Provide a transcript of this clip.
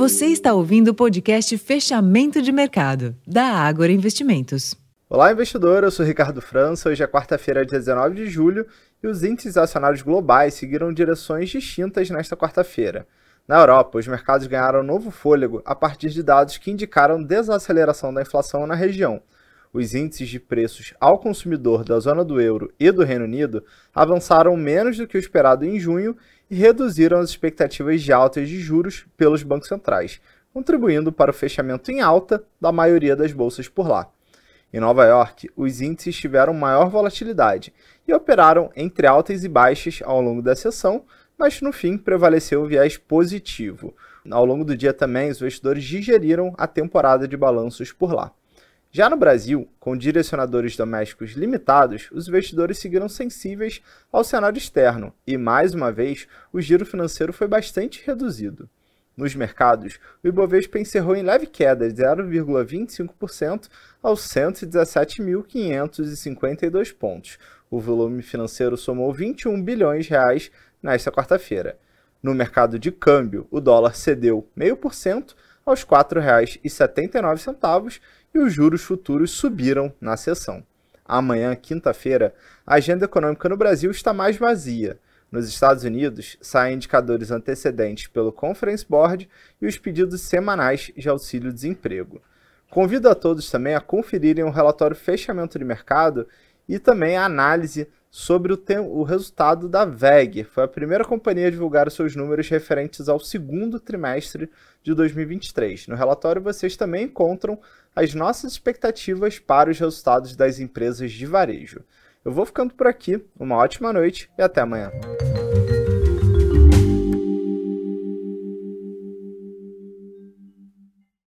Você está ouvindo o podcast Fechamento de Mercado, da Ágora Investimentos. Olá, investidor. Eu sou Ricardo França. Hoje é quarta-feira, dia 19 de julho, e os índices acionários globais seguiram direções distintas nesta quarta-feira. Na Europa, os mercados ganharam novo fôlego a partir de dados que indicaram desaceleração da inflação na região. Os índices de preços ao consumidor da zona do euro e do Reino Unido avançaram menos do que o esperado em junho reduziram as expectativas de altas de juros pelos bancos centrais, contribuindo para o fechamento em alta da maioria das bolsas por lá. Em Nova York, os índices tiveram maior volatilidade e operaram entre altas e baixas ao longo da sessão, mas no fim prevaleceu o viés positivo. Ao longo do dia também, os investidores digeriram a temporada de balanços por lá. Já no Brasil, com direcionadores domésticos limitados, os investidores seguiram sensíveis ao cenário externo e, mais uma vez, o giro financeiro foi bastante reduzido. Nos mercados, o Ibovespa encerrou em leve queda de 0,25% aos 117.552 pontos. O volume financeiro somou 21 bilhões reais nesta quarta-feira. No mercado de câmbio, o dólar cedeu 0,5% aos R$ 4,79 e os juros futuros subiram na sessão. Amanhã, quinta-feira, a agenda econômica no Brasil está mais vazia. Nos Estados Unidos, saem indicadores antecedentes pelo Conference Board e os pedidos semanais de auxílio-desemprego. Convido a todos também a conferirem o relatório Fechamento de Mercado e também a análise sobre o, o, resultado da VEG. Foi a primeira companhia a divulgar os seus números referentes ao segundo trimestre de 2023. No relatório, vocês também encontram as nossas expectativas para os resultados das empresas de varejo. Eu vou ficando por aqui, uma ótima noite e até amanhã.